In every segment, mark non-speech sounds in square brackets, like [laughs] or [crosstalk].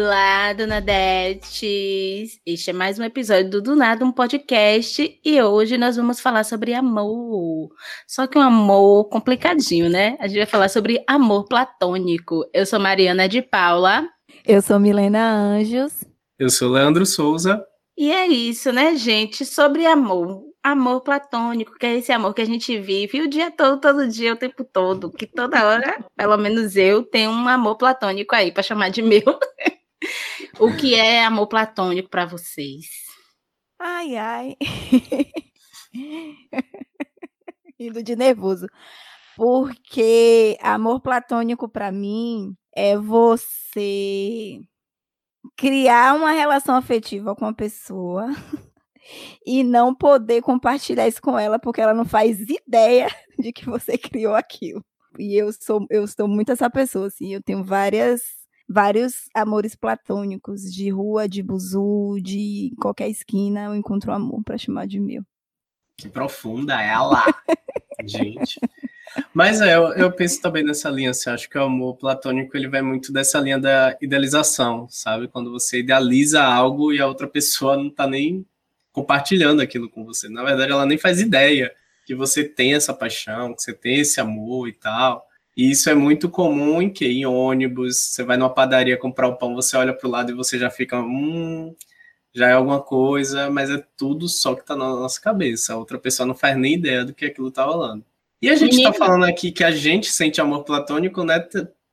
Olá, Dona Dete! Este é mais um episódio do Do Nada, um podcast, e hoje nós vamos falar sobre amor. Só que um amor complicadinho, né? A gente vai falar sobre amor platônico. Eu sou Mariana de Paula. Eu sou Milena Anjos. Eu sou Leandro Souza. E é isso, né, gente? Sobre amor. Amor platônico, que é esse amor que a gente vive o dia todo, todo dia, o tempo todo. Que toda hora, pelo menos eu, tenho um amor platônico aí para chamar de meu. [laughs] o que é amor platônico para vocês? Ai, ai. [laughs] Indo de nervoso. Porque amor platônico para mim é você criar uma relação afetiva com a pessoa [laughs] e não poder compartilhar isso com ela porque ela não faz ideia [laughs] de que você criou aquilo. E eu sou eu sou muito essa pessoa assim, eu tenho várias vários amores platônicos de rua, de buzu, de qualquer esquina, eu encontro um amor para chamar de meu. Que profunda ela. [laughs] Gente. Mas é, eu, eu, penso também nessa linha, assim, acho que o amor platônico ele vai muito dessa linha da idealização, sabe? Quando você idealiza algo e a outra pessoa não tá nem compartilhando aquilo com você. Na verdade, ela nem faz ideia que você tem essa paixão, que você tem esse amor e tal. E isso é muito comum em que em ônibus, você vai numa padaria comprar um pão, você olha para o lado e você já fica, hum, já é alguma coisa, mas é tudo só que está na nossa cabeça. A outra pessoa não faz nem ideia do que aquilo está rolando. E a gente está falando aqui que a gente sente amor platônico, né?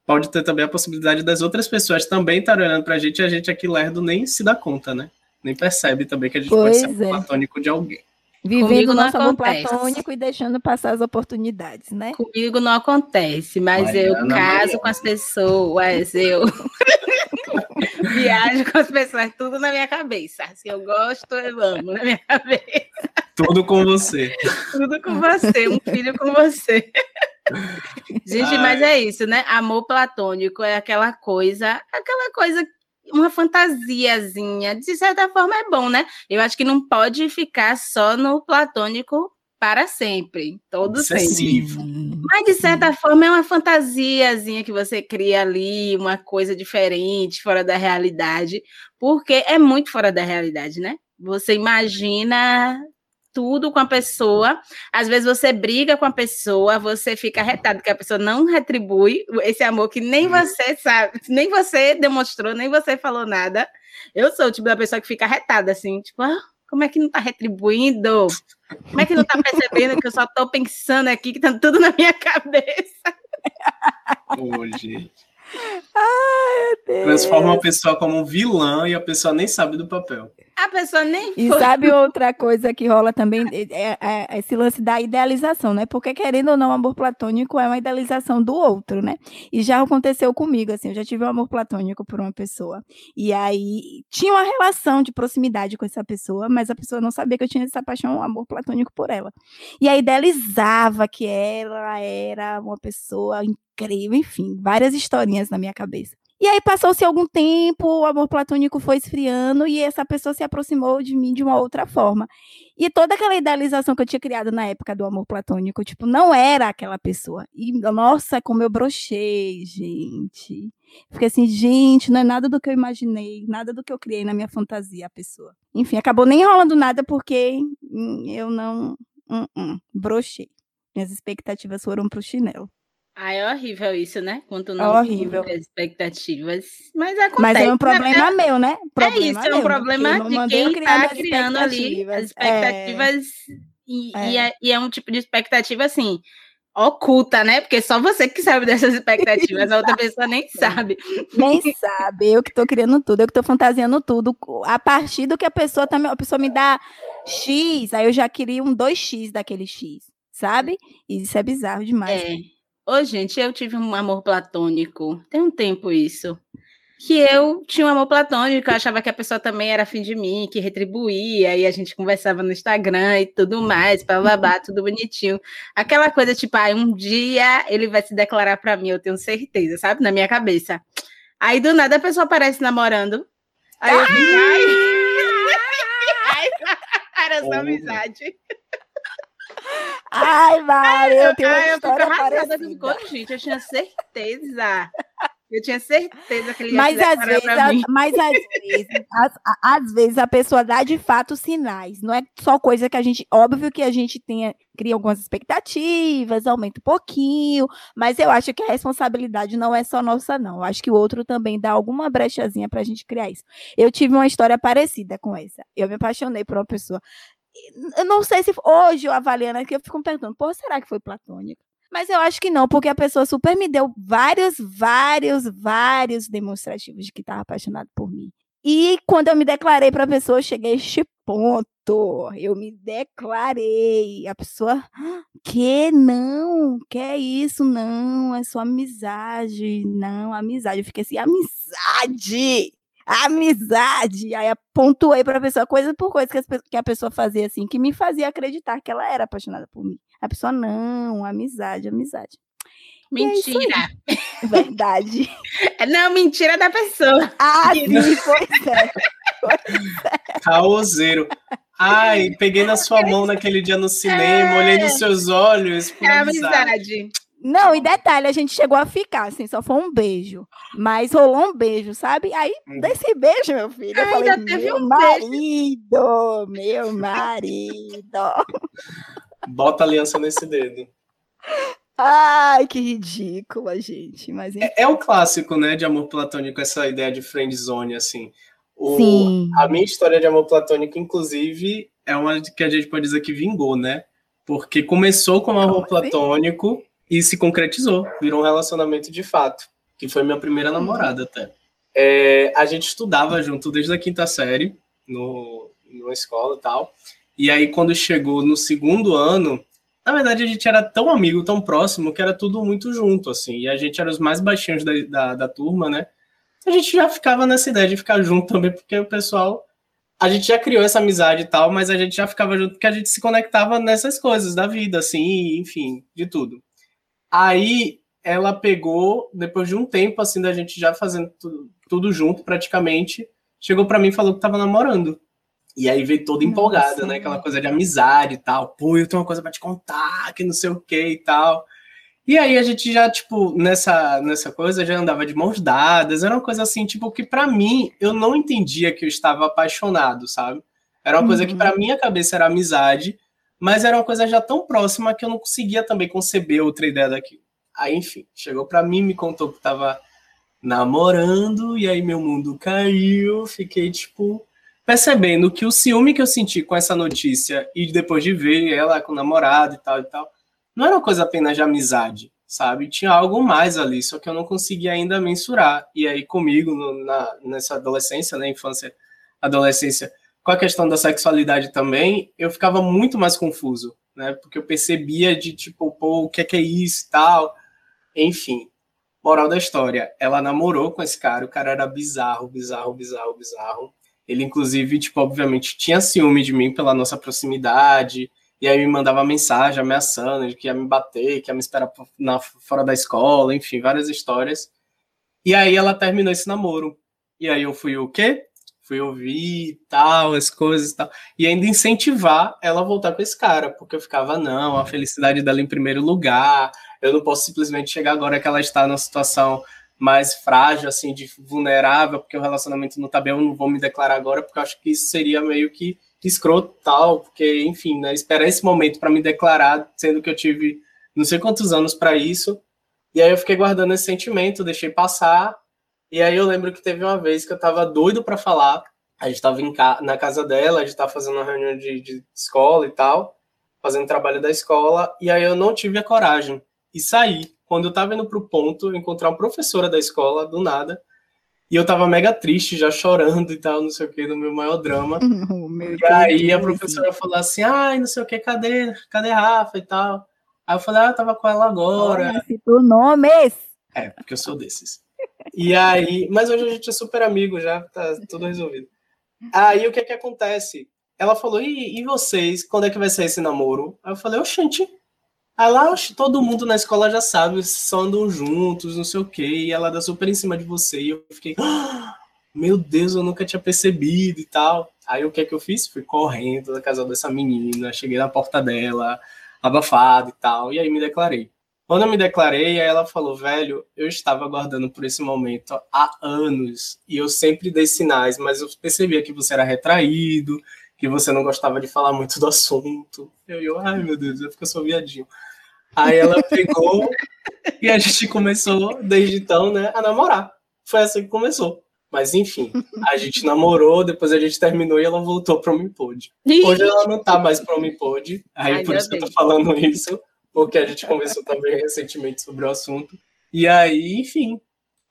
Pode ter também a possibilidade das outras pessoas também estar olhando para a gente e a gente aqui lerdo nem se dá conta, né? Nem percebe também que a gente pois pode ser é. platônico de alguém. Vivendo nosso amor platônico e deixando passar as oportunidades, né? Comigo não acontece, mas Mariana, eu caso Mariana. com as pessoas, eu [laughs] viajo com as pessoas, tudo na minha cabeça. Se eu gosto, eu amo na minha cabeça. Tudo com você. Tudo com você, um filho com você. Gente, Ai. mas é isso, né? Amor platônico é aquela coisa, aquela coisa, uma fantasiazinha. De certa forma é bom, né? Eu acho que não pode ficar só no platônico para sempre, todo Obsessivo. sempre. Mas de certa forma é uma fantasiazinha que você cria ali, uma coisa diferente, fora da realidade, porque é muito fora da realidade, né? Você imagina tudo com a pessoa. Às vezes você briga com a pessoa, você fica retado que a pessoa não retribui esse amor que nem você sabe, nem você demonstrou, nem você falou nada. Eu sou o tipo da pessoa que fica retada assim, tipo, ah, como é que não tá retribuindo? Como é que não tá percebendo que eu só tô pensando aqui que tá tudo na minha cabeça? Ô, gente. Ai, Transforma a pessoa como um vilã e a pessoa nem sabe do papel. A pessoa nem. E sabe [laughs] outra coisa que rola também? É, é, é, esse lance da idealização, né? Porque, querendo ou não, o amor platônico é uma idealização do outro, né? E já aconteceu comigo, assim, eu já tive um amor platônico por uma pessoa. E aí tinha uma relação de proximidade com essa pessoa, mas a pessoa não sabia que eu tinha essa paixão, um amor platônico por ela. E aí idealizava que ela era uma pessoa incrível, enfim, várias historinhas na minha cabeça. E aí passou-se algum tempo, o amor platônico foi esfriando e essa pessoa se aproximou de mim de uma outra forma. E toda aquela idealização que eu tinha criado na época do amor platônico, tipo, não era aquela pessoa. E nossa, como eu brochei, gente. Fiquei assim, gente, não é nada do que eu imaginei, nada do que eu criei na minha fantasia a pessoa. Enfim, acabou nem rolando nada porque hum, eu não, hum, hum, brochei. Minhas expectativas foram pro chinelo. Ah, é horrível isso, né? Quanto não é horrível. expectativas. Mas acontece. Mas é um problema né? meu, né? Problema é isso, é um problema de quem está criando ali as expectativas. É... E, é. E, é, e é um tipo de expectativa assim, oculta, né? Porque só você que sabe dessas expectativas, a outra pessoa nem sabe. Nem sabe, eu que estou criando tudo, eu que estou fantasiando tudo. A partir do que a pessoa também, a pessoa me dá X, aí eu já queria um 2X daquele X, sabe? E isso é bizarro demais. É. Ô, gente, eu tive um amor platônico. Tem um tempo isso. Que eu tinha um amor platônico, eu achava que a pessoa também era afim de mim, que retribuía, e a gente conversava no Instagram e tudo mais, babá, tudo bonitinho. Aquela coisa, tipo, ah, um dia ele vai se declarar para mim, eu tenho certeza, sabe? Na minha cabeça. Aí do nada a pessoa aparece namorando. Aí eu fico, ai! [laughs] [laughs] Era só amizade. Ai, Mari, eu tenho uma história parecida. gente, eu tinha certeza. Eu tinha certeza que ele ia mas às vezes, a, mas às vezes, às, às vezes a pessoa dá de fato sinais. Não é só coisa que a gente, óbvio que a gente tenha cria algumas expectativas, aumenta um pouquinho, mas eu acho que a responsabilidade não é só nossa, não. Eu acho que o outro também dá alguma brechazinha para a gente criar isso. Eu tive uma história parecida com essa. Eu me apaixonei por uma pessoa. Eu não sei se hoje eu avaliando aqui, eu fico me perguntando, pô, será que foi platônico? Mas eu acho que não, porque a pessoa super me deu vários, vários, vários demonstrativos de que estava apaixonado por mim. E quando eu me declarei para a pessoa, eu cheguei a este ponto. Eu me declarei. A pessoa, que não, que é isso? Não, é só amizade. Não, amizade. Eu fiquei assim, amizade! Amizade! Aí pontuei para a pessoa, coisa por coisa que a pessoa fazia assim, que me fazia acreditar que ela era apaixonada por mim. A pessoa, não, amizade, amizade. É mentira. [laughs] É Verdade. Não, mentira da pessoa. Ah, sim, pois é. Caoseiro. Ai, peguei na sua mão naquele dia no cinema, é. olhei nos seus olhos. É amizade. amizade. Não, e detalhe, a gente chegou a ficar, assim, só foi um beijo. Mas rolou um beijo, sabe? Aí, hum. desse beijo, meu filho, eu falei, meu um marido, meu [laughs] marido. Bota aliança nesse dedo. Ai, que ridícula, gente. Mas, é, é, o clássico, né, de amor platônico, essa ideia de friend zone, assim. O, Sim. A minha história de amor platônico, inclusive, é uma que a gente pode dizer que vingou, né? Porque começou com amor Como platônico assim? E se concretizou, virou um relacionamento de fato, que foi minha primeira uhum. namorada até. É, a gente estudava junto desde a quinta série, no, numa escola e tal. E aí, quando chegou no segundo ano, na verdade, a gente era tão amigo, tão próximo, que era tudo muito junto, assim. E a gente era os mais baixinhos da, da, da turma, né? A gente já ficava nessa ideia de ficar junto também, porque o pessoal. A gente já criou essa amizade e tal, mas a gente já ficava junto porque a gente se conectava nessas coisas da vida, assim, enfim, de tudo. Aí ela pegou, depois de um tempo, assim, da gente já fazendo tudo, tudo junto praticamente, chegou para mim e falou que tava namorando. E aí veio toda empolgada, Nossa. né? Aquela coisa de amizade e tal. Pô, eu tenho uma coisa para te contar, que não sei o que e tal. E aí a gente já, tipo, nessa, nessa coisa, já andava de mãos dadas. Era uma coisa assim, tipo, que para mim, eu não entendia que eu estava apaixonado, sabe? Era uma uhum. coisa que para uhum. minha cabeça era amizade, mas era uma coisa já tão próxima que eu não conseguia também conceber outra ideia daquilo. Aí, enfim, chegou para mim, me contou que tava namorando, e aí meu mundo caiu, fiquei, tipo, percebendo que o ciúme que eu senti com essa notícia e depois de ver ela com o namorado e tal e tal, não era uma coisa apenas de amizade, sabe? Tinha algo mais ali, só que eu não conseguia ainda mensurar. E aí comigo, no, na, nessa adolescência, né, infância, adolescência, com a questão da sexualidade também, eu ficava muito mais confuso, né? Porque eu percebia de tipo, pô, o que é que é isso e tal. Enfim, moral da história, ela namorou com esse cara, o cara era bizarro, bizarro, bizarro, bizarro. Ele, inclusive, tipo, obviamente, tinha ciúme de mim pela nossa proximidade, e aí me mandava mensagem ameaçando de que ia me bater, que ia me esperar na, fora da escola, enfim, várias histórias. E aí ela terminou esse namoro. E aí eu fui o quê? Fui ouvir tal, as coisas e tal. E ainda incentivar ela a voltar com esse cara, porque eu ficava, não, a felicidade dela em primeiro lugar. Eu não posso simplesmente chegar agora que ela está numa situação mais frágil, assim, de vulnerável, porque o relacionamento não tá bem, eu não vou me declarar agora, porque eu acho que isso seria meio que escroto tal, porque, enfim, né, esperar esse momento para me declarar, sendo que eu tive não sei quantos anos para isso, e aí eu fiquei guardando esse sentimento, deixei passar, e aí eu lembro que teve uma vez que eu tava doido para falar, a gente tava ca na casa dela, a gente tava fazendo uma reunião de, de escola e tal, fazendo trabalho da escola, e aí eu não tive a coragem, e saí, quando eu tava indo pro ponto, encontrar uma professora da escola, do nada, e eu tava mega triste, já chorando e tal, não sei o que, no meu maior drama. [laughs] Oh, meu e aí a professora falou assim, ai, não sei o que, cadê, cadê Rafa e tal. Aí eu falei, ah, eu tava com ela agora. Olha, citou nomes! É, porque eu sou desses. E aí, mas hoje a gente é super amigo já, tá tudo resolvido. Aí o que é que acontece? Ela falou, e, e vocês, quando é que vai ser esse namoro? Aí eu falei, oxente, Aí lá todo mundo na escola já sabe, só andam juntos, não sei o quê, e ela dá super em cima de você. E eu fiquei, ah, meu Deus, eu nunca tinha percebido e tal. Aí o que é que eu fiz? Fui correndo da casa dessa menina, cheguei na porta dela, abafado e tal, e aí me declarei. Quando eu me declarei, ela falou, velho, eu estava aguardando por esse momento há anos e eu sempre dei sinais, mas eu percebia que você era retraído, que você não gostava de falar muito do assunto. Eu, eu ai meu Deus, eu fico só viadinho. Aí ela pegou [laughs] e a gente começou, desde então, né, a namorar. Foi assim que começou. Mas enfim, a gente namorou, depois a gente terminou e ela voltou para o Mipod. Hoje ela não tá mais para o Mipod, aí Ai, por isso que eu tô falando isso porque a gente conversou também recentemente sobre o assunto. E aí, enfim,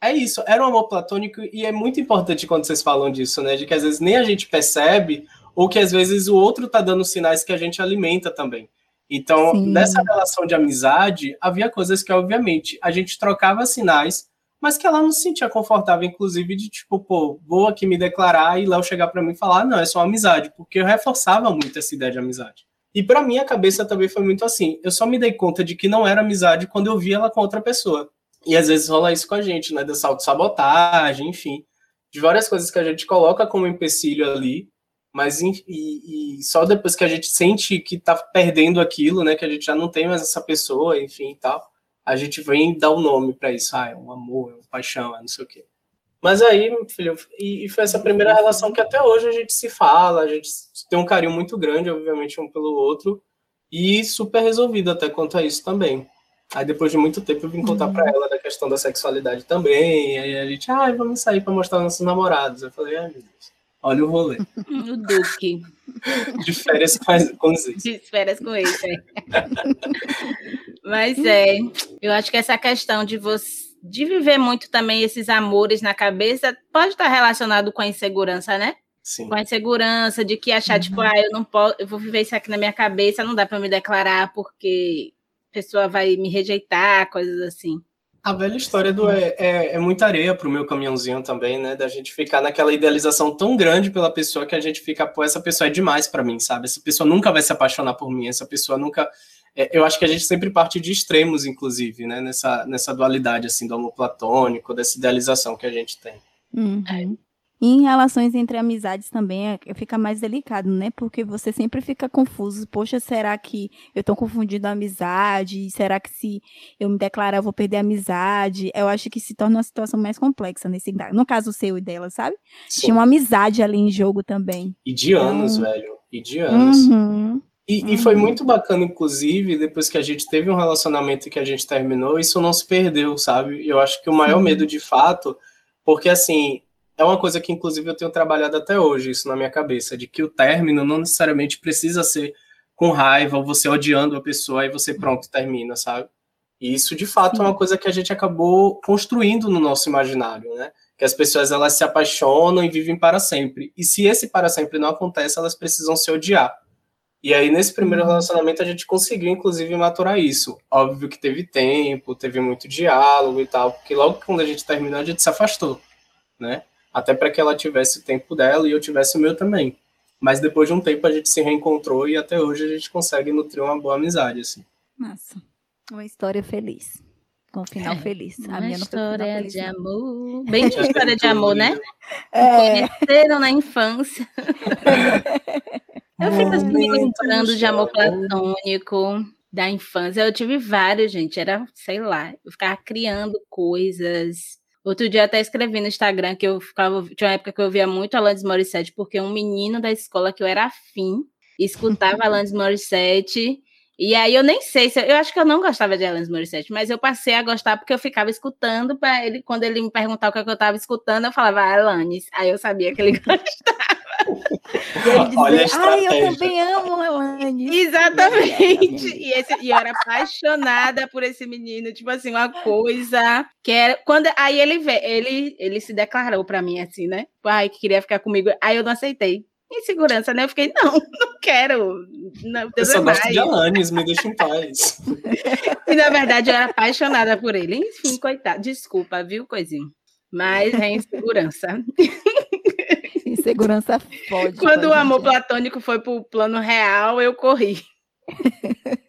é isso. Era um amor platônico e é muito importante quando vocês falam disso, né? De que às vezes nem a gente percebe ou que às vezes o outro tá dando sinais que a gente alimenta também. Então, Sim. nessa relação de amizade, havia coisas que, obviamente, a gente trocava sinais, mas que ela não se sentia confortável, inclusive, de tipo, pô, vou aqui me declarar e Léo chegar para mim e falar, ah, não, é só amizade, porque eu reforçava muito essa ideia de amizade. E para mim a cabeça também foi muito assim. Eu só me dei conta de que não era amizade quando eu vi ela com outra pessoa. E às vezes rola isso com a gente, né? Dessa autossabotagem, enfim. De várias coisas que a gente coloca como empecilho ali, mas e, e, só depois que a gente sente que tá perdendo aquilo, né? Que a gente já não tem mais essa pessoa, enfim e tal, a gente vem dar o um nome para isso. Ah, é um amor, é uma paixão, é não sei o quê. Mas aí, filho, e, e, foi essa primeira relação que até hoje a gente se fala, a gente tem um carinho muito grande, obviamente, um pelo outro, e super resolvido até quanto a isso também. Aí depois de muito tempo eu vim contar uhum. para ela da questão da sexualidade também, aí a gente, ah, vamos sair para mostrar nossos namorados. Eu falei, ai meu Deus, olha o rolê. [laughs] O Duque. De férias com, com ex. De férias com ex, é. [laughs] Mas é, eu acho que essa questão de você de viver muito também esses amores na cabeça pode estar relacionado com a insegurança, né? Sim. Com a insegurança de que achar, tipo, uhum. tipo, ah, eu não posso, eu vou viver isso aqui na minha cabeça, não dá para me declarar porque a pessoa vai me rejeitar, coisas assim. A velha história do é, é, é muita areia pro meu caminhãozinho também, né? Da gente ficar naquela idealização tão grande pela pessoa que a gente fica, pô, essa pessoa é demais para mim, sabe? Essa pessoa nunca vai se apaixonar por mim, essa pessoa nunca é, eu acho que a gente sempre parte de extremos, inclusive, né? Nessa, nessa dualidade, assim, do amor platônico, dessa idealização que a gente tem. Uhum. É. E em relações entre amizades também é, fica mais delicado, né? Porque você sempre fica confuso. Poxa, será que eu estou confundindo a amizade? Será que se eu me declarar eu vou perder a amizade? Eu acho que se torna uma situação mais complexa nesse no caso seu e dela, sabe? Sim. Tinha uma amizade ali em jogo também. E de anos, então... velho. E de anos. Uhum. E, uhum. e, foi uhum. muito bacana, inclusive, depois que a gente teve um relacionamento e que a gente terminou, isso não se perdeu, sabe? Eu acho que o maior medo, de fato, porque assim, é uma coisa que, inclusive, eu tenho trabalhado até hoje, isso na minha cabeça, de que o término não necessariamente precisa ser com raiva ou você odiando a pessoa e você pronto, termina, sabe? E isso, de fato, é uma coisa que a gente acabou construindo no nosso imaginário, né? Que as pessoas elas se apaixonam e vivem para sempre. E se esse para sempre não acontece, elas precisam se odiar. E aí, nesse primeiro uhum. relacionamento, a gente conseguiu, inclusive, maturar isso. Óbvio que teve tempo, teve muito diálogo e tal, porque logo quando a gente terminou, a gente se afastou, né? Até para que ela tivesse o tempo dela e eu tivesse o meu também. Mas depois de um tempo a gente se reencontrou e até hoje a gente consegue nutrir uma boa amizade, assim. Nossa, uma história feliz. Com um final é, feliz. A minha história de amor. Bem de [laughs] história de amor, né? É. Conheceram na infância. [laughs] Eu fico assim, me lembrando de amor platônico da infância. Eu tive vários, gente. Era, sei lá, eu ficava criando coisas. Outro dia até escrevi no Instagram que eu ficava. Tinha uma época que eu via muito Alanis Morissette, porque um menino da escola que eu era afim escutava [laughs] Alanis Morissette. E aí eu nem sei se eu acho que eu não gostava de Alanis Morissette, mas eu passei a gostar porque eu ficava escutando para ele quando ele me perguntava o que, é que eu estava escutando, eu falava Alanis. Aí eu sabia que ele [laughs] gostava. E ele dizia, ai, eu também amo Elane. Exatamente. E, esse, e eu era apaixonada por esse menino, tipo assim, uma coisa que era. Quando, aí ele ele, ele se declarou para mim assim, né? Ai, que queria ficar comigo. Aí eu não aceitei. Insegurança, né? Eu fiquei, não, [laughs] não quero. Não, eu só gosto de Alanis, me deixa em paz. [laughs] e na verdade eu era apaixonada por ele. Enfim, coitado. Desculpa, viu, coisinho? Mas é insegurança. [laughs] Insegurança fode. Quando o amor platônico foi pro plano real, eu corri. [laughs]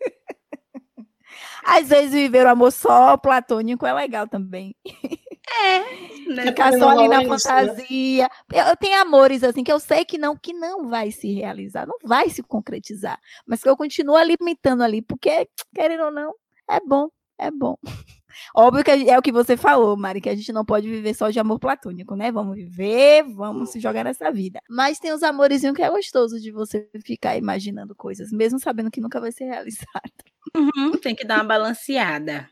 Às vezes viver o amor só platônico é legal também. É, [laughs] né? Ficar só ali na né? fantasia. Né? Eu tenho amores assim que eu sei que não que não vai se realizar, não vai se concretizar, mas que eu continuo alimentando ali, porque querendo ou não, é bom é bom. [laughs] Óbvio que é o que você falou, Mari, que a gente não pode viver só de amor platônico, né? Vamos viver, vamos se jogar nessa vida. Mas tem os amorzinhos que é gostoso de você ficar imaginando coisas, mesmo sabendo que nunca vai ser realizado. Uhum, tem que dar uma balanceada.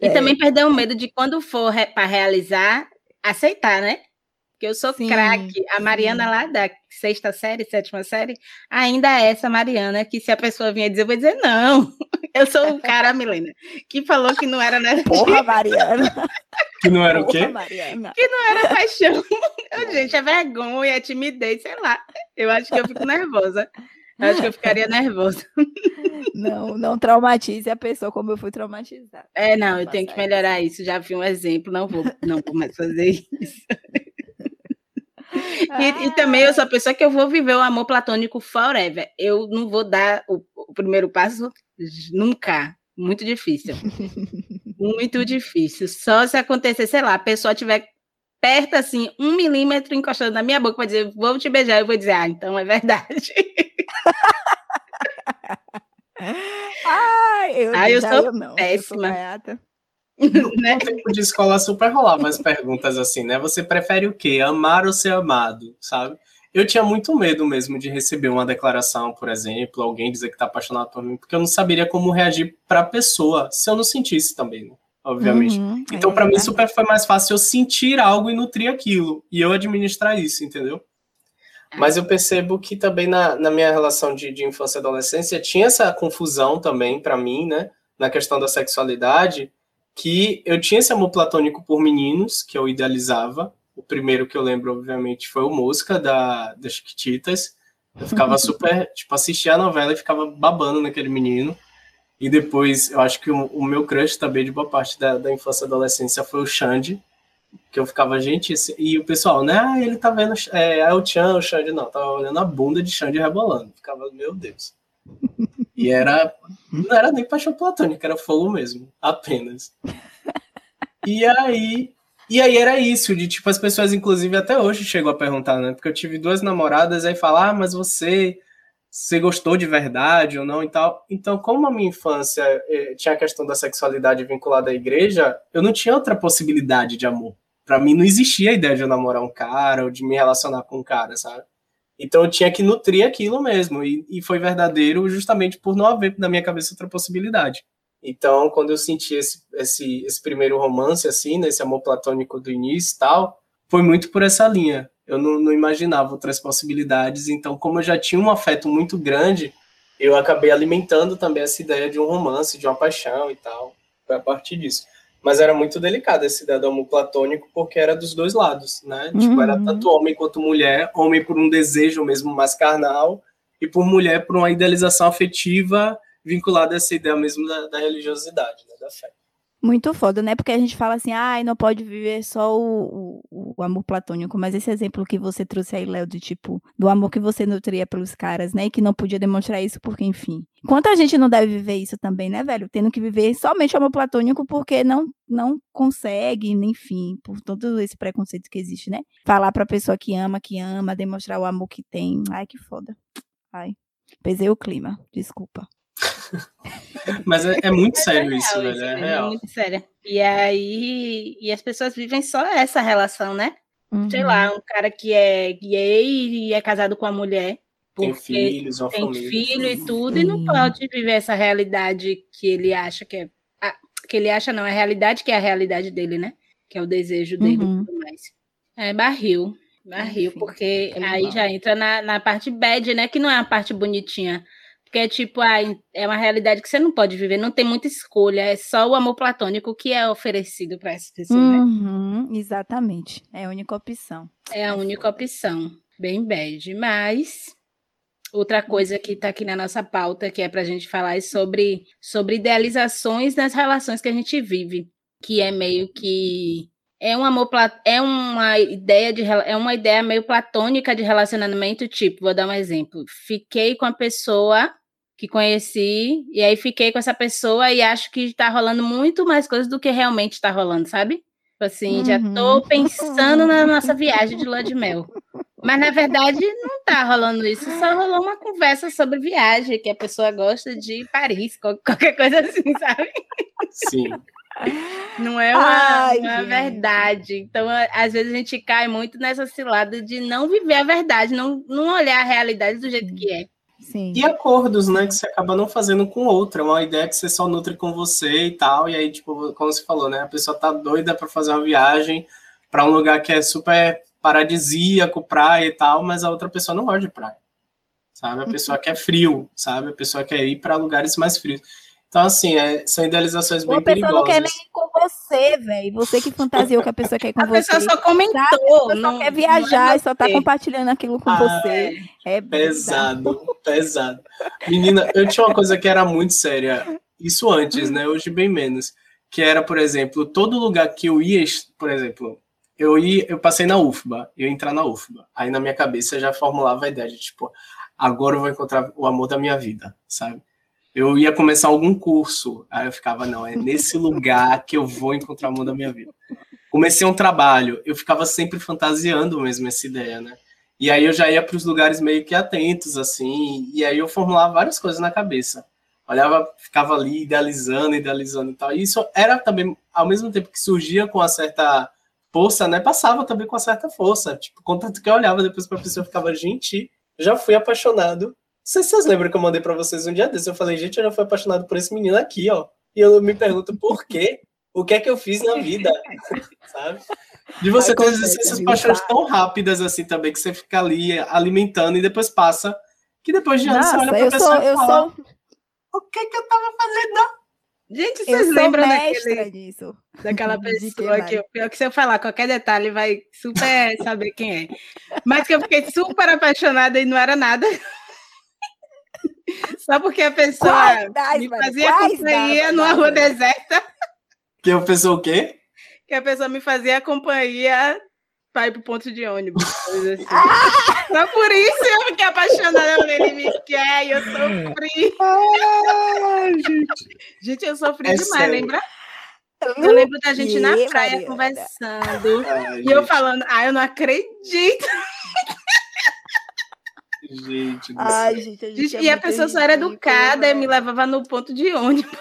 E é. também perder o medo de quando for re para realizar, aceitar, né? Porque eu sou craque. A Mariana sim. lá da sexta série, sétima série, ainda é essa Mariana que se a pessoa vinha dizer, eu vou dizer não. [laughs] Eu sou o cara, Milena, que falou que não era nada. Porra, Mariana. Que não era Porra, o quê? Mariana. Que não era paixão. [laughs] Eu, gente, é vergonha, é timidez, sei lá. Eu acho que eu fico nervosa. Eu acho que eu ficaria nervosa. [laughs] Não, não traumatize a pessoa como eu fui traumatizada. É, não, eu tenho que melhorar isso. Já vi um exemplo, não vou, não vou mais fazer isso. E, e, também eu sou a pessoa que eu vou viver o amor platônico forever. Eu não vou dar o, o primeiro passo nunca. Muito difícil. [laughs] Muito difícil. Só se acontecer, sei lá, a pessoa tiver perto, assim, um milímetro encostando na minha boca para dizer, vou te beijar, eu vou dizer, ah, então é verdade. [laughs] Ai, eu, Ai, eu sou eu não, péssima. Eu no [laughs] né? tempo de escola super rolava as perguntas assim, né? Você prefere o quê? Amar ou ser amado, sabe? Eu tinha muito medo mesmo de receber uma declaração, por exemplo, alguém dizer que tá apaixonado por mim, porque eu não saberia como reagir para a pessoa se eu não sentisse também, né? obviamente. Uhum, então, é para mim, super foi mais fácil eu sentir algo e nutrir aquilo, e eu administrar isso, entendeu? Mas eu percebo que também na, na minha relação de, de infância e adolescência tinha essa confusão também para mim, né? Na questão da sexualidade, que eu tinha esse amor platônico por meninos, que eu idealizava. O primeiro que eu lembro, obviamente, foi o Mosca, da, das Chiquititas. Eu ficava [laughs] super, tipo, assistia a novela e ficava babando naquele menino. E depois, eu acho que o, o meu crush também de boa parte da, da infância e adolescência foi o Xande, que eu ficava, gente, esse... e o pessoal, né, ah, ele tá vendo, é, é o Chan, o Xande, não, tava olhando a bunda de Xande rebolando. Ficava, meu Deus. E era. Não era nem paixão platônica, era fogo mesmo. Apenas. E aí. E aí era isso, de tipo, as pessoas, inclusive, até hoje chegam a perguntar, né? Porque eu tive duas namoradas, aí falar, ah, mas você. Você gostou de verdade ou não e tal. Então, como a minha infância eh, tinha a questão da sexualidade vinculada à igreja, eu não tinha outra possibilidade de amor. Para mim não existia a ideia de eu namorar um cara ou de me relacionar com um cara, sabe? Então eu tinha que nutrir aquilo mesmo, e, e foi verdadeiro justamente por não haver na minha cabeça outra possibilidade. Então, quando eu senti esse, esse, esse primeiro romance, assim, nesse amor platônico do início e tal, foi muito por essa linha. Eu não, não, imaginava outras possibilidades, então, como eu já tinha um afeto muito grande, eu acabei alimentando também essa ideia de um romance, de uma paixão e tal. Foi a partir disso. Mas era muito delicada essa ideia do amor platônico, porque era dos dois lados, né? Uhum. Tipo, era uhum. tanto homem quanto mulher, homem por um desejo mesmo mais carnal, e por mulher por uma idealização afetiva vinculada a essa ideia mesmo da, da religiosidade, né? da fé. Muito foda, né? Porque a gente fala assim, ai, ah, não pode viver só o, o, o, amor platônico, mas esse exemplo que você trouxe aí, Léo, de tipo, do amor que você nutria pelos caras, né? E que não podia demonstrar isso porque, enfim. Quanta gente não deve viver isso também, né, velho? Tendo que viver somente o amor platônico porque não, não consegue, enfim, por todo esse preconceito que existe, né? Falar pra pessoa que ama, que ama, demonstrar o amor que tem. Ai, que foda. Ai, pesei o clima, desculpa. Mas é, é muito sério é isso, velho. É, real. É muito sério. E aí, e as pessoas vivem só essa relação, né? Uhum. Sei lá, um cara que é gay e é casado com a mulher. Tem filhos, uma tem família. filho e tudo, e não pode viver essa realidade que ele acha que é. que ele acha não, é a realidade que é a realidade dele, né? Que é o desejo dele uhum. e tudo mais. É barril. Barril, Enfim, porque aí já entra na, na parte bad, né? Que não é a parte bonitinha porque é tipo, ah, é uma realidade que você não pode viver, não tem muita escolha, é só o amor platônico que é oferecido para essas pessoas, né? uhum, né? Exatamente. É a única opção. É a única opção. Bem bad. Mas outra coisa que está aqui na nossa pauta, que é para a gente falar, é sobre, sobre idealizações nas relações que a gente vive, que é meio que é um amor é uma ideia de é uma ideia meio platônica de relacionamento, tipo, vou dar um exemplo. Fiquei com a pessoa que conheci, e aí fiquei com essa pessoa e acho que tá rolando muito mais coisas do que realmente tá rolando, sabe? Tipo assim, uhum. já tô uhum. pensando na nossa viagem de lua de mel. [laughs] Mas na verdade não tá rolando isso, só rolou uma conversa sobre viagem, que a pessoa gosta de Paris, qualquer coisa assim, [laughs] sabe? Sim. Não é uma, Ai, uma verdade. Então, às vezes a gente cai muito nessa cilada de não viver a verdade, não, não olhar a realidade do jeito que é. Sim. E acordos, né, que você acaba não fazendo com outra, uma ideia que você só nutre com você e tal, e aí, tipo, como você falou, né, a pessoa tá doida para fazer uma viagem para um lugar que é super paradisíaco, praia e tal, mas a outra pessoa não gosta de praia, sabe? A pessoa quer frio, sabe? A pessoa quer ir para lugares mais frios. Então, assim, é, são idealizações bem perigosas. A pessoa não quer nem ir com você, velho. Você que fantasiou que a pessoa quer ir [laughs] com a você. A pessoa só comentou. A pessoa não, só quer viajar e só tá compartilhando aquilo com ah, você. É, é pesado, pesado. Menina, eu tinha uma coisa que era muito séria. Isso antes, né? Hoje bem menos. Que era, por exemplo, todo lugar que eu ia, por exemplo, eu ia, eu passei na UFBA, eu ia entrar na UFBA. Aí na minha cabeça já formulava a ideia de, tipo, agora eu vou encontrar o amor da minha vida, sabe? Eu ia começar algum curso, aí eu ficava, não, é nesse lugar que eu vou encontrar o amor da minha vida. Comecei um trabalho, eu ficava sempre fantasiando mesmo essa ideia, né? E aí eu já ia para os lugares meio que atentos, assim, e aí eu formulava várias coisas na cabeça. Olhava, ficava ali idealizando, idealizando e tal. E isso era também, ao mesmo tempo que surgia com uma certa força, né? Passava também com uma certa força. Tipo, contanto que eu olhava depois para a pessoa, ficava, gente, já fui apaixonado. Não sei se vocês lembram que eu mandei para vocês um dia desses. Eu falei, gente, eu já fui apaixonado por esse menino aqui, ó. E eu me pergunto por quê? O que é que eu fiz na vida? [laughs] Sabe? De você ter essas paixões tão rápidas assim também, que você fica ali alimentando e depois passa. Que depois de anos você olha pra pessoa sou, e fala, sou... o que que eu tava fazendo? Gente, vocês eu lembram daquele, disso. daquela [laughs] pessoa que, pior que se eu falar qualquer detalhe, vai super saber quem é. Mas que eu fiquei super apaixonada e não era nada. Só porque a pessoa das, me fazia companhia numa rua deserta. Que a pessoa o quê? Que a pessoa me fazia companhia para ir pro ponto de ônibus. Assim. Ah! Só por isso eu fiquei apaixonada ele me quer e eu sofri. Ah, gente. gente, eu sofri é demais, sério. lembra? Eu lembro da gente na praia Mariana. conversando Ai, e eu falando, ah, eu não acredito. Gente, Ai, gente, a gente é e a pessoa só era educada e me levava no ponto de ônibus.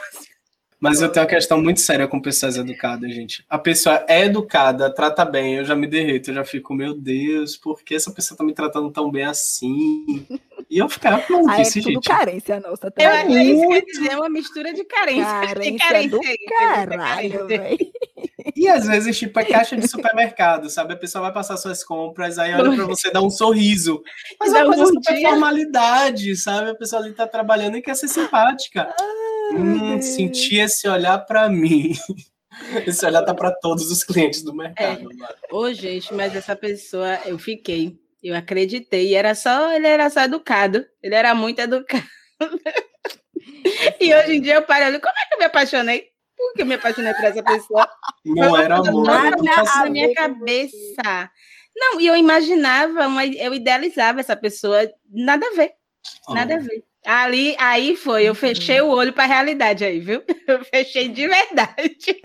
Mas eu tenho uma questão muito séria com pessoas educadas, gente. A pessoa é educada, trata bem, eu já me derreto, eu já fico, meu Deus, por que essa pessoa tá me tratando tão bem assim? E eu ficava com ah, é tudo gente. carência nossa. Tá eu, é isso dizer, é uma mistura de carência. [laughs] Carência, carência do aí, caralho, velho. E às vezes, tipo, é caixa de supermercado, sabe? A pessoa vai passar suas compras, aí olha para você dar um sorriso. Mas é uma coisa super formalidade, sabe? A pessoa ali tá trabalhando e quer ser simpática. Ah hum, senti esse olhar para mim. [laughs] Esse olhar tá para todos os clientes do mercado. É. Ô, gente, mas essa pessoa, eu fiquei, eu acreditei, era só, ele era só educado, ele era muito educado. [laughs] e hoje em dia eu paro, como é que eu me apaixonei? Por que eu me apaixonei por essa pessoa? Não era amor. Nada na minha cabeça. Não, e eu imaginava, uma, eu idealizava essa pessoa, nada a ver, nada oh. a ver. Ali, aí foi, eu fechei o olho para a realidade aí, viu? [laughs] Eu fechei de verdade.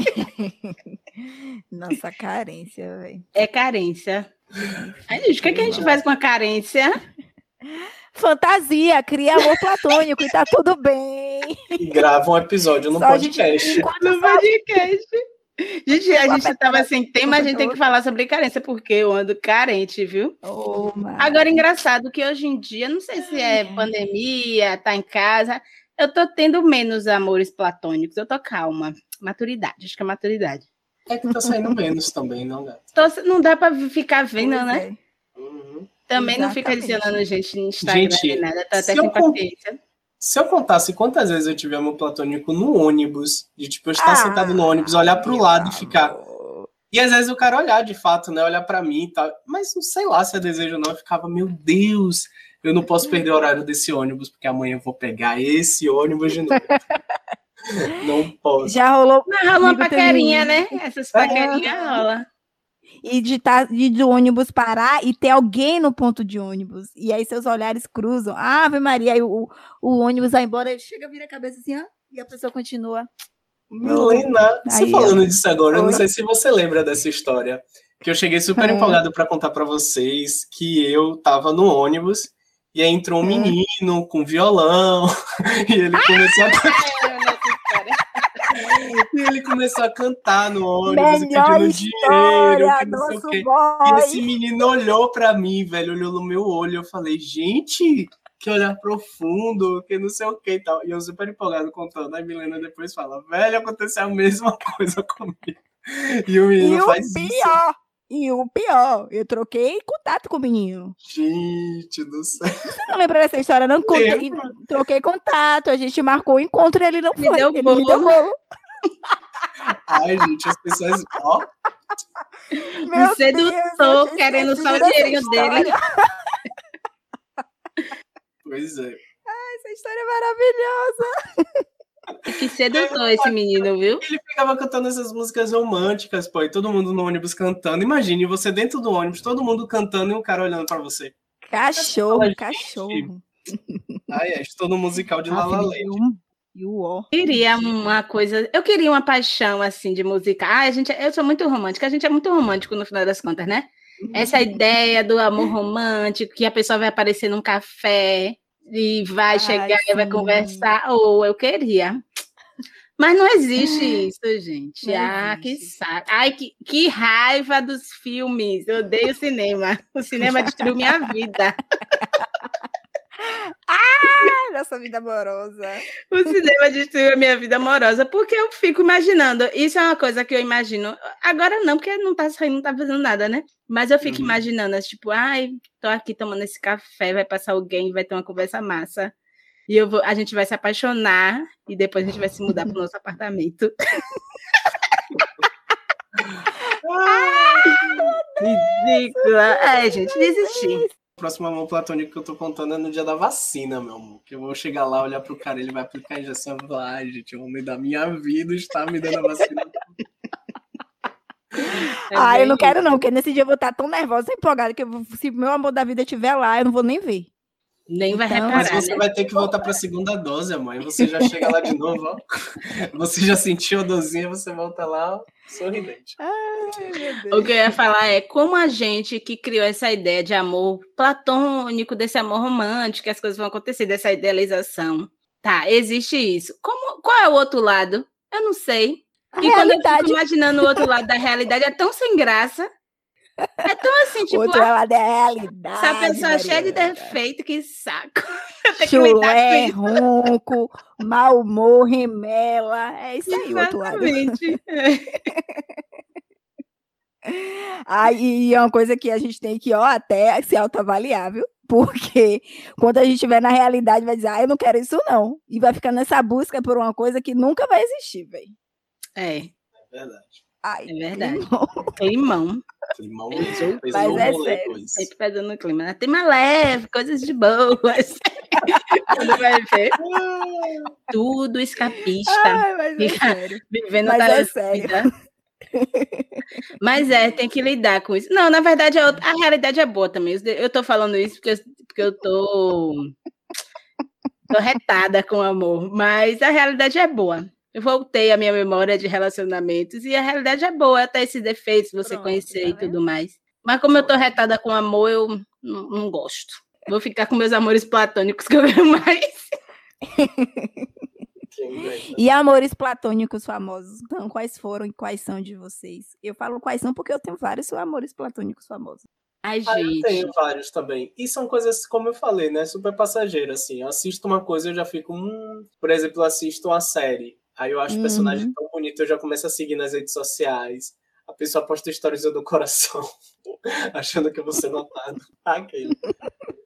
[laughs] Nossa, carência, velho. É carência. Aí, gente, o que, é que a gente faz com a carência? Fantasia, cria amor platônico e tá tudo bem. E grava um episódio no Só podcast. No podcast. Gente, a gente estava sem tema, a gente tem que falar sobre carência, porque eu ando carente, viu? Oh, Agora, engraçado que hoje em dia, não sei se é pandemia, tá em casa, eu tô tendo menos amores platônicos, eu tô calma. Maturidade, acho que é maturidade. É que tá saindo menos também, não, gato? Tô, não dá para ficar vendo, pois né? É. Uhum. Também Exatamente. não fica adicionando gente no Instagram, gente, nada, tô até sem paciência. Se eu contasse quantas vezes eu tive amor platônico no ônibus, de tipo, eu estar ah, sentado no ônibus, olhar para o lado e ficar. E às vezes o cara olhar de fato, né? Olhar para mim e tal. Mas não sei lá se é desejo ou não. Eu ficava, meu Deus, eu não posso perder o horário desse ônibus, porque amanhã eu vou pegar esse ônibus de novo. [laughs] não posso. Já rolou. Mas rola uma paquerinha, né? Essas paquerinhas é. rola e de, tá, de, de ônibus parar e ter alguém no ponto de ônibus. E aí seus olhares cruzam. Ave Maria, aí o, o ônibus vai embora, ele chega, vira a cabeça assim, ó, e a pessoa continua. Milena, você aí, falando disso agora, eu não sei se você lembra dessa história. Que eu cheguei super é. empolgado para contar para vocês que eu tava no ônibus e aí entrou um é. menino com violão [laughs] e ele começou a. Ele começou a cantar no ônibus, Melhor pedindo dinheiro, que não sei o quê. Boy. E esse menino olhou pra mim, velho, olhou no meu olho. Eu falei, gente, que olhar profundo, que não sei o que e tal. E eu super empolgado contando. Aí Milena depois fala, velho, aconteceu a mesma [laughs] coisa comigo. E o menino e faz o pior, isso. E o pior, eu troquei contato com o menino. Gente do céu. Você não lembra dessa história? Não contei, troquei contato, a gente marcou o encontro e ele não me foi. Deu ele bolo. me deu bolo. [laughs] Ai, gente, as pessoas. Ó. Meu sedutor querendo só o dinheirinho dele. Pois é. Ai, essa história é maravilhosa. Que sedutor esse menino, viu? Ele ficava cantando essas músicas românticas, pô, e todo mundo no ônibus cantando. Imagine você dentro do ônibus, todo mundo cantando e um cara olhando para você. Cachorro, fala, cachorro. Ai, é, estou no musical de Lala Land. Eu queria uma coisa, eu queria uma paixão assim de música. Ah, a gente, eu sou muito romântica, a gente é muito romântico no final das contas, né? Essa ideia do amor romântico, que a pessoa vai aparecer num café e vai Ai, chegar sim. e vai conversar. Ou oh, eu queria. Mas não existe isso, gente. Não ah, existe. que saco. Ai, que, que raiva dos filmes. Eu odeio cinema. O cinema destruiu minha vida. [laughs] [laughs] Ah, nossa vida amorosa. O cinema destruiu a minha vida amorosa, porque eu fico imaginando. Isso é uma coisa que eu imagino. Agora não, porque não tá saindo, não tá fazendo nada, né? Mas eu fico uhum. imaginando, tipo, ai, tô aqui tomando esse café, vai passar alguém, vai ter uma conversa massa. E eu vou, a gente vai se apaixonar e depois a gente vai se mudar pro nosso apartamento. [laughs] Ridícula. É, gente, desisti próximo amor platônico que eu tô contando é no dia da vacina, meu amor. Que eu vou chegar lá, olhar pro cara, ele vai aplicar a injeção e falar, ai, gente, o homem da minha vida está me dando a vacina. [laughs] É ah, eu não quero não, porque nesse dia eu vou estar tão nervosa, empolgada, que eu, se meu amor da vida estiver lá, eu não vou nem ver. Nem vai então, reparar. Mas você né? vai ter que voltar para a segunda dose, mãe. Você já chega lá de novo, ó. [laughs] Você já sentiu a dosinha, você volta lá, ó, sorridente. Ai, o que eu ia falar é como a gente que criou essa ideia de amor platônico, desse amor romântico, que as coisas vão acontecer, dessa idealização. Tá, existe isso. Como, qual é o outro lado? Eu não sei. A e realidade... quando eu fico imaginando o outro lado da realidade, é tão sem graça. É tão assim, tipo. Outro é lado da realidade. Essa pessoa Maria. cheia de defeito, que saco. [laughs] Chulé, ronco, mau humor, remela. É isso aí, Exatamente. outro lado. ah, [laughs] e é uma coisa que a gente tem que, ó, até se autoavaliar, viu? Porque quando a gente estiver na realidade, vai dizer, ah, eu não quero isso, não. E vai ficar nessa busca por uma coisa que nunca vai existir, velho. É. É verdade. Ai, é verdade. Climão. Climão mesmo. Mas é sério. Sempre pesando no clima. Tema leve, coisas de boas. [laughs] Quando vai ver. Tudo escapista. Ai, mas é sério. Vivendo mas da é sério. Mas é, tem que lidar com isso. Não, na verdade, a, a realidade é boa também. Eu tô falando isso porque eu, porque eu tô, tô retada com amor, mas a realidade é boa. Eu voltei à minha memória de relacionamentos e a realidade é boa, até esses defeitos, você Pronto, conhecer tá e tudo mais. Mas como eu tô retada com amor, eu não, não gosto. Vou ficar com meus amores platônicos que eu ganho mais. e amores platônicos famosos, então, quais foram e quais são de vocês? Eu falo quais são porque eu tenho vários amores platônicos famosos. Ai, ah, gente. Eu tenho vários também. E são coisas, como eu falei, né? Super passageiras, assim. Eu assisto uma coisa e eu já fico. Hum... Por exemplo, eu assisto uma série. Aí eu acho uhum. o personagem uhum. tão bonito, eu já começo a seguir nas redes sociais. A pessoa posta histórias do coração, [laughs] achando que eu vou ser notado. [laughs] Aquele.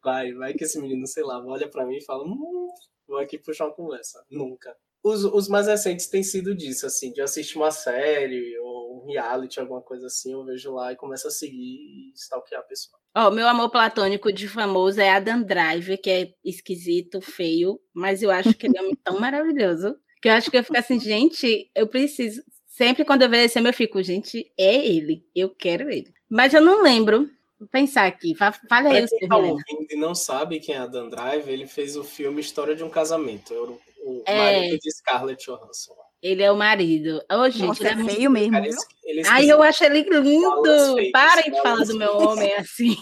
Vai, vai que esse menino, sei lá, olha para mim e fala: hum, vou aqui puxar uma conversa. Nunca. Os, os mais recentes têm sido disso, assim, de assistir uma série ou um reality, alguma coisa assim, eu vejo lá e começo a seguir e stalkear a pessoa. Ó, oh, meu amor platônico de famoso é Adam Driver, que é esquisito, feio, mas eu acho que ele é tão maravilhoso que eu acho que eu fico assim, gente, eu preciso. Sempre quando eu vejo esse eu fico, gente, é ele, eu quero ele. Mas eu não lembro. Vou pensar aqui, fala aí. Quem tá ouvindo e não sabe quem é Adam Drive, ele fez o filme História de um Casamento. O, o é... marido de Scarlett Johansson. Ele é o marido. Oh, gente, Nossa, ele é, é feio mesmo. Cara, ele Ai, eu acho ele lindo. Parem de falar do meu homem [laughs] assim.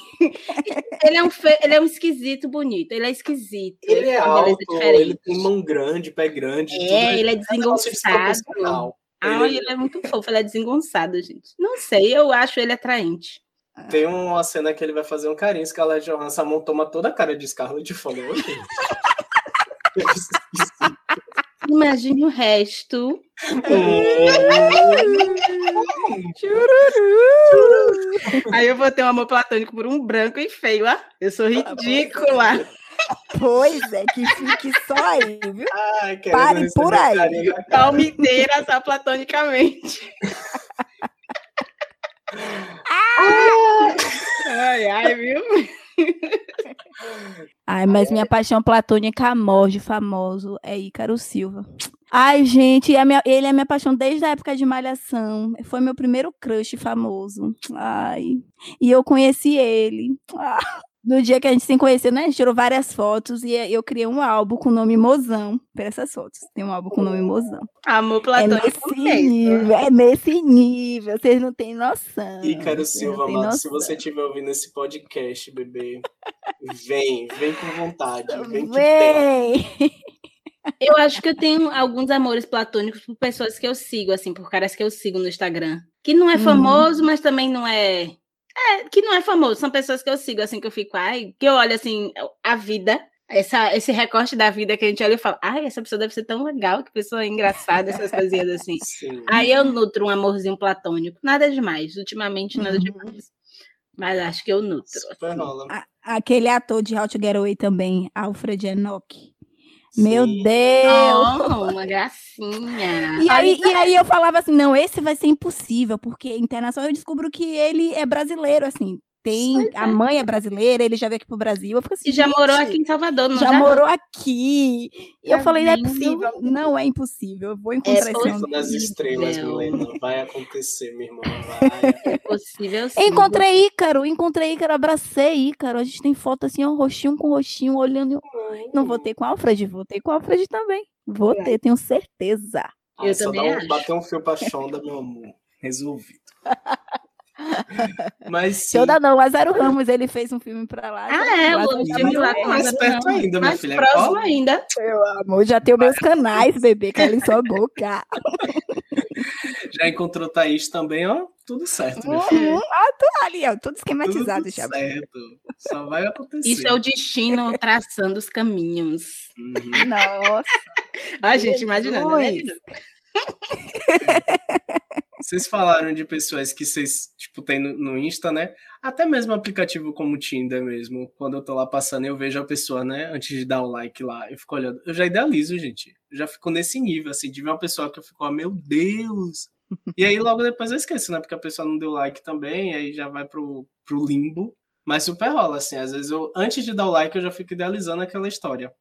ele, é um fe... ele é um esquisito bonito. Ele é esquisito. Ele, ele é alto, ele tem mão grande, pé grande. É, ele é desengonçado. Ah, ele... ele é muito fofo, ele é desengonçado, gente. Não sei, eu acho ele atraente. Tem uma cena que ele vai fazer um carinho, Scarlett Johansson, a mão toma toda a cara de Scarlett e falou, gente. [laughs] Imagine o resto. Aí eu vou ter um amor platônico por um branco e feio, ó. Eu sou ridícula. Pois é, que fique só aí, viu? Ai, Pare por aí. Palmiteira só platonicamente. ai, ai, viu? Ai, mas minha paixão platônica amor famoso é Ícaro Silva. Ai, gente, é ele é minha paixão desde a época de Malhação. Foi meu primeiro crush famoso. Ai. E eu conheci ele. Ah. No dia que a gente se conheceu, né? A gente tirou várias fotos e eu criei um álbum com o nome Mozão. Para essas fotos. Tem um álbum com o nome Mozão. Amor platônico. É nesse nível, é nesse nível. Vocês não têm noção. Ícaro Silva, mano, se você estiver ouvindo esse podcast, bebê, vem, vem com vontade. Vem. vem. Eu acho que eu tenho alguns amores platônicos por pessoas que eu sigo, assim, por caras que eu sigo no Instagram. Que não é uhum. famoso, mas também não é é, que não é famoso, são pessoas que eu sigo, assim, que eu fico, ai, que eu olho, assim, a vida, essa, esse recorte da vida que a gente olha e fala, ai, essa pessoa deve ser tão legal, que pessoa engraçada, essas coisinhas assim. [laughs] Sim. Aí eu nutro um amorzinho platônico, nada demais, ultimamente nada uhum. demais. Mas acho que eu nutro. Assim. Aquele ator de How to Get Away também, Alfred Enoch. Meu Deus! Oh, uma gracinha. E aí, e aí eu falava assim, não, esse vai ser impossível, porque internacional eu descubro que ele é brasileiro, assim tem a é. mãe é brasileira, ele já veio aqui pro Brasil. Eu fico assim, e já morou aqui em Salvador, não já? Já morou aqui. E eu tá falei, não é possível. Não é impossível. Eu vou encontrar é esse homem. das estrelas, Milena. Vai acontecer, minha irmã. Vai. É possível sim. Encontrei Ícaro, encontrei Ícaro, abracei Ícaro. A gente tem foto assim, ó, roxinho com roxinho, olhando. Hum. Não votei com o Alfred, votei com o Alfred também. Vou ter, tenho certeza. Ah, eu só também um, bater um fio pra Shonda, meu amor. Resolvido. [laughs] Mas [laughs] sim. Não, Lázaro Ramos, ele fez um filme pra lá. Ah, é, o filme lá com mais perto ainda, minha filha. Mais próximo ainda. Meu amor, já tenho meus canais, bebê, cala em sua boca. [laughs] Já encontrou Thaís também, ó, tudo certo, minha filha. Uhum, ah, tudo ali, ó, tudo esquematizado tudo já. certo, só vai acontecer. Isso é o destino traçando os caminhos. Uhum. Nossa. [laughs] a gente, imaginando, né? Vocês falaram de pessoas que vocês, tipo, tem no, no, Insta, né? Até mesmo aplicativo como o Tinder mesmo. Quando eu tô lá passando, eu vejo a pessoa, né? Antes de dar o like lá, eu fico olhando. Eu já idealizo, gente. Eu já fico nesse nível, assim, de ver uma pessoa que eu fico, oh, meu Deus! E aí logo depois eu esqueço, né? Porque a pessoa não deu like também, aí já vai pro, pro limbo. Mas super rola, assim. Às vezes eu, antes de dar o like, eu já fico idealizando aquela história.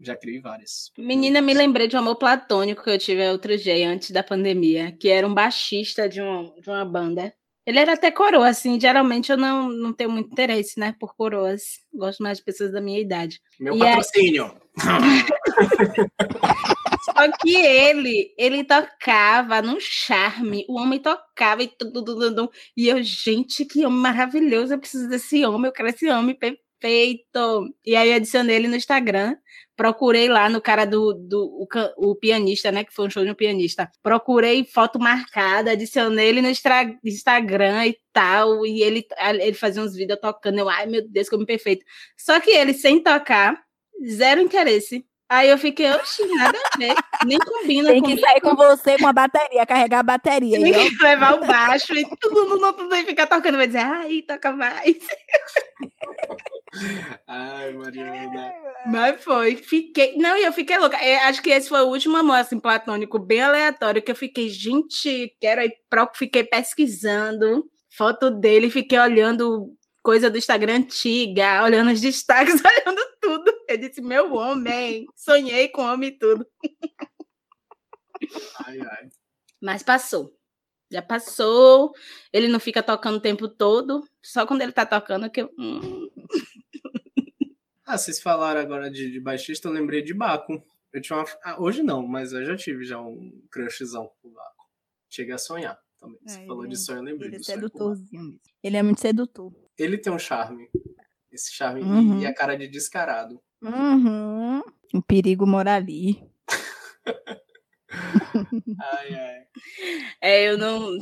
Já criei várias. Menina, me lembrei de um amor platônico que eu tive outro dia, antes da pandemia, que era um baixista de uma, de uma banda. Ele era até coroa, assim, geralmente eu não, não tenho muito interesse, né, por coroas. Gosto mais de pessoas da minha idade. Meu e patrocínio! [laughs] Só que ele, ele tocava num charme, o homem tocava e tudo, tudo, tudo, e eu, gente, que homem maravilhoso, eu preciso desse homem, eu quero esse homem perfeito. E aí eu adicionei ele no Instagram, procurei lá no cara do, do o, o, pianista, né? Que foi um show de um pianista. Procurei foto marcada, adicionei ele no Instagram e tal. E ele, ele fazia uns vídeos tocando. Eu, ai meu Deus, como perfeito. Só que ele, sem tocar, zero interesse. Aí eu fiquei, oxi, nada a ver. Nem combina Tem que sair com você com a bateria, carregar a bateria. Tem que levar o baixo e tudo, tudo, e ficar tocando. Vai dizer, ai, toca mais. [laughs] Ai, Mariana. [laughs] Mas foi, fiquei. Não, e eu fiquei louca. É, acho que esse foi o último amor assim, platônico, bem aleatório, que eu fiquei, gente, quero ir para fiquei pesquisando foto dele, fiquei olhando coisa do Instagram antiga, olhando os destaques, [laughs] olhando tudo. Eu disse, meu homem, sonhei com homem e tudo. Ai, ai. Mas passou. Já passou. Ele não fica tocando o tempo todo. Só quando ele tá tocando que eu. Hum. [laughs] Ah, vocês falaram agora de, de baixista, eu lembrei de Baco. Eu tinha uma... ah, hoje não, mas eu já tive já um crushzão com o Baco. Cheguei a sonhar também. Você é, falou de sonho, eu lembrei ele é sedutorzinho mesmo. Ele é muito sedutor. Ele tem um charme. Esse charme uhum. e a cara de descarado. Uhum. O perigo mora ali. [laughs] Ai, ai. É, eu não.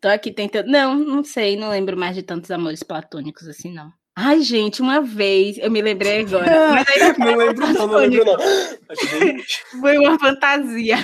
Tô aqui tentando. Não, não sei, não lembro mais de tantos amores platônicos assim, não. Ai, gente, uma vez, eu me lembrei agora. [laughs] Mas aí Não lembro, não, não lembro, não. [laughs] foi uma fantasia.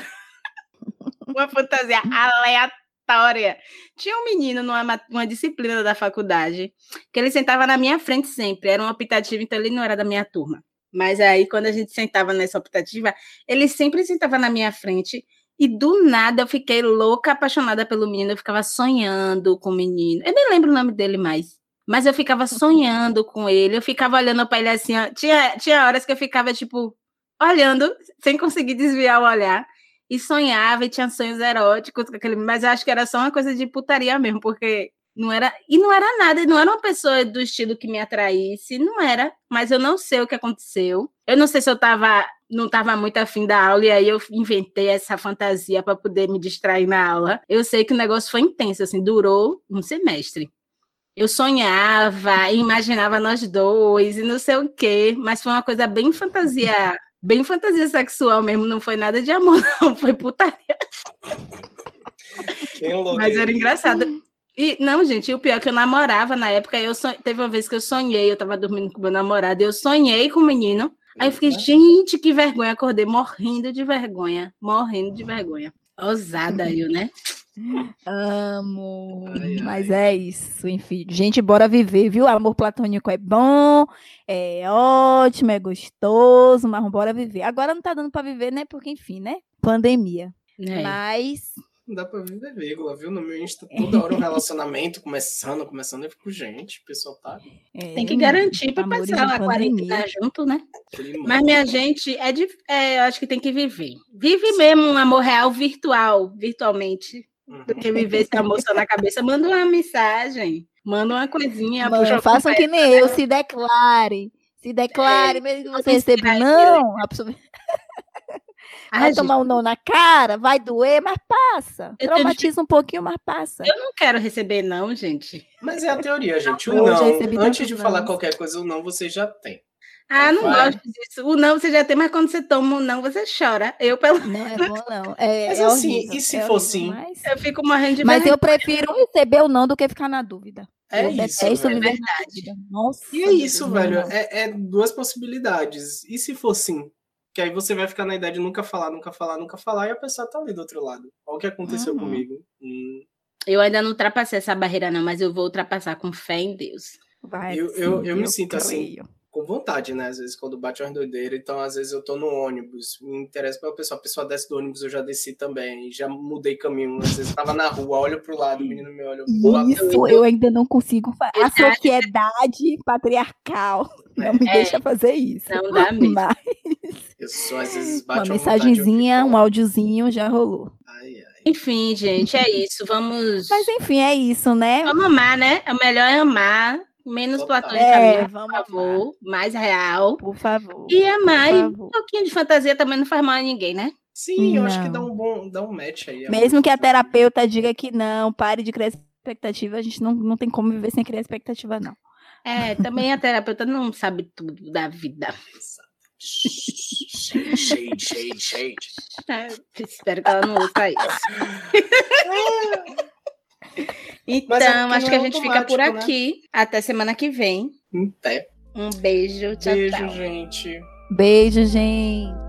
Uma fantasia aleatória. Tinha um menino numa ma- uma disciplina da faculdade que ele sentava na minha frente sempre. Era um optativo, então ele não era da minha turma. Mas aí, quando a gente sentava nessa optativa, ele sempre sentava na minha frente. E do nada eu fiquei louca, apaixonada pelo menino. Eu ficava sonhando com o menino. Eu nem lembro o nome dele mais. Mas eu ficava [laughs] sonhando com ele. Eu ficava olhando para ele assim. ó. Tinha, tinha horas que eu ficava, tipo, olhando, sem conseguir desviar o olhar. E sonhava e tinha sonhos eróticos com aquele. Mas eu acho que era só uma coisa de putaria mesmo, porque não era. E não era nada, não era uma pessoa do estilo que me atraísse, não era. Mas eu não sei o que aconteceu. Eu não sei se eu tava. Não estava muito afim da aula, e aí eu inventei essa fantasia para poder me distrair na aula. Eu sei que o negócio foi intenso, assim, durou um semestre. Eu sonhava, e imaginava nós dois e não sei o quê, mas foi uma coisa bem fantasia, bem fantasia sexual mesmo, não foi nada de amor, [laughs] não, foi putaria. Mas era engraçado. E, não, gente, o pior é que eu namorava na época, eu son... teve uma vez que eu sonhei, eu tava dormindo com meu namorado, eu sonhei com o menino, aí eu fiquei, gente, que vergonha, acordei morrendo de vergonha, morrendo de vergonha. Ousada eu, né? Amo. Ai, ai. Mas é isso, enfim. Gente, bora viver, viu? Amor platônico é bom, é ótimo, é gostoso, mas bora viver. Agora não tá dando pra viver, né? Porque, enfim, né? Pandemia. É. Mas Não dá pra viver vírgula, viu? No meu Insta, toda hora um relacionamento começando, começando. Eu fico, gente, o pessoal tá. é, Tem que garantir para amores passar a quarentena junto, né? climão. Mas, minha gente, é, de, é, eu acho que tem que viver. Vive mesmo um amor real virtual, virtualmente. Uhum. Do que viver esse amor só na cabeça. Manda uma mensagem, manda uma coisinha. Mano, façam que nem eu, se declare. Se declare, mesmo que você receba não, a pessoa Ai, vai gente, tomar um não na cara, vai doer, mas passa. Eu Traumatiza um pouquinho, mas passa. Eu não quero receber, não, gente. Mas é a teoria, gente. O não, recebi antes de falar qualquer coisa, o não você já tem. Ah, não Vai. gosto disso. O não você já tem, mas quando você toma o não, você chora. Eu, pelo Não é bom, não. É, Mas é assim, horrível, e se é for sim? Mas, eu fico morrendo de mas vergonha. eu prefiro receber o não do que ficar na dúvida. É eu isso, viver na dúvida. Nossa. E é isso, Deus, velho. não. É, é duas possibilidades. E se for sim? Que aí você vai ficar na idade de nunca falar, nunca falar, nunca falar, e a pessoa tá ali do outro lado. Olha o que aconteceu Uhum. comigo. Hum, Eu ainda não ultrapassei essa barreira, não, mas eu vou ultrapassar com fé em Deus. Vai, Eu- eu- eu me sinto assim. creio. com vontade, né? Às vezes quando bate uma doideira, então às vezes eu tô no ônibus, me interessa pela pessoa, a pessoa desce do ônibus, eu já desci também, já mudei caminho, às vezes tava na rua, olho pro lado, o menino me olha, pro lado, Isso eu ainda não consigo fazer. A sociedade patriarcal não me É. deixa fazer isso. Não dá mesmo. Mas eu sou às vezes uma bate uma mensagenzinha, um áudiozinho já rolou. Ai, ai. Enfim, gente, é isso. Vamos. Mas enfim, é isso, né? Vamos amar, né? O melhor é amar, menos Total. platonicamente, É, por vamos favor, mais real. Por favor. E amar, e um pouquinho de fantasia também não faz mal a ninguém, né? Sim, eu acho que Não. dá um bom, dá um match aí. Mesmo que a terapeuta diga que não, pare de criar expectativa, a gente não, não tem como viver sem criar expectativa, não. É, também a terapeuta não sabe tudo da vida. Shade, shade, shade, shade. É, [laughs] espero que ela não ouça isso. [laughs] É Então, porque acho que a é gente fica por né? aqui. Até semana que vem. Em pé. Um beijo. Tchau, Beijo, tchau. gente. Beijo, gente.